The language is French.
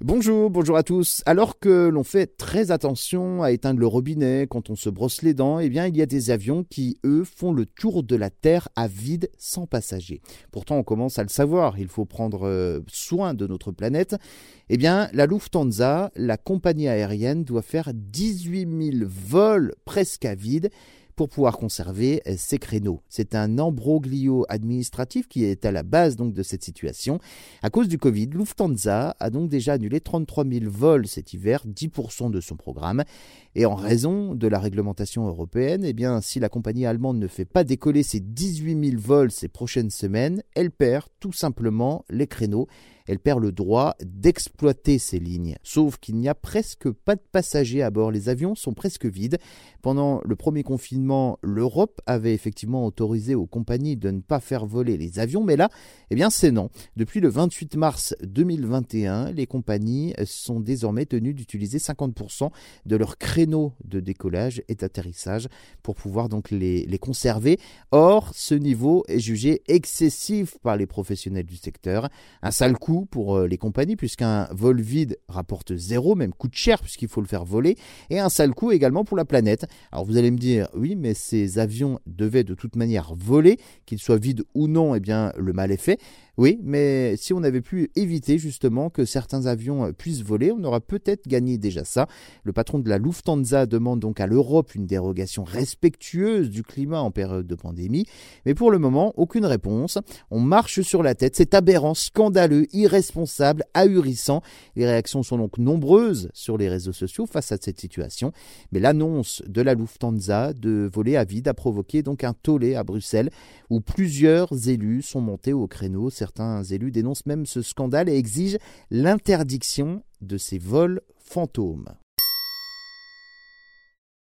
Bonjour, bonjour à tous. Alors que l'on fait très attention à éteindre le robinet quand on se brosse les dents, eh bien, il y a des avions qui, eux, font le tour de la Terre à vide sans passagers. Pourtant, on commence à le savoir, il faut prendre euh, soin de notre planète. Eh bien, la Lufthansa, la compagnie aérienne, doit faire 18 000 vols presque à vide pour pouvoir conserver euh, ces créneaux. C'est un embroglio administratif qui est à la base donc de cette situation. À cause du Covid, Lufthansa a donc déjà annulé 33 000 vols cet hiver, 10% de son programme. Et en raison de la réglementation européenne, eh bien, si la compagnie allemande ne fait pas décoller ses 18 000 vols ces prochaines semaines, elle perd tout simplement les créneaux elle perd le droit d'exploiter ces lignes. Sauf qu'il n'y a presque pas de passagers à bord. Les avions sont presque vides. Pendant le premier confinement, l'Europe avait effectivement autorisé aux compagnies de ne pas faire voler les avions, mais là, eh bien, c'est non. Depuis le 28 mars 2021, les compagnies sont désormais tenues d'utiliser 50% de leurs créneaux de décollage et d'atterrissage pour pouvoir donc les, les conserver. Or, ce niveau est jugé excessif par les professionnels du secteur. Un sale coup pour euh, les compagnies, puisqu'un vol vide rapporte zéro, même coûte cher, puisqu'il faut le faire voler, et un sale coup également pour la planète. Alors vous allez me dire, oui, mais ces avions devaient de toute manière voler, qu'ils soient vides ou non, eh bien le mal est fait. Oui, mais si on avait pu éviter justement que certains avions puissent voler, on aurait peut-être gagné déjà ça. Le patron de la Lufthansa demande donc à l'Europe une dérogation respectueuse du climat en période de pandémie, mais pour le moment, aucune réponse. On marche sur la tête, c'est aberrant, scandaleux, irresponsable, ahurissant. Les réactions sont donc nombreuses sur les réseaux sociaux face à cette situation, mais l'annonce de la Lufthansa de voler à vide a provoqué donc un tollé à Bruxelles où plusieurs élus sont montés au créneau. Certains élus dénoncent même ce scandale et exigent l'interdiction de ces vols fantômes.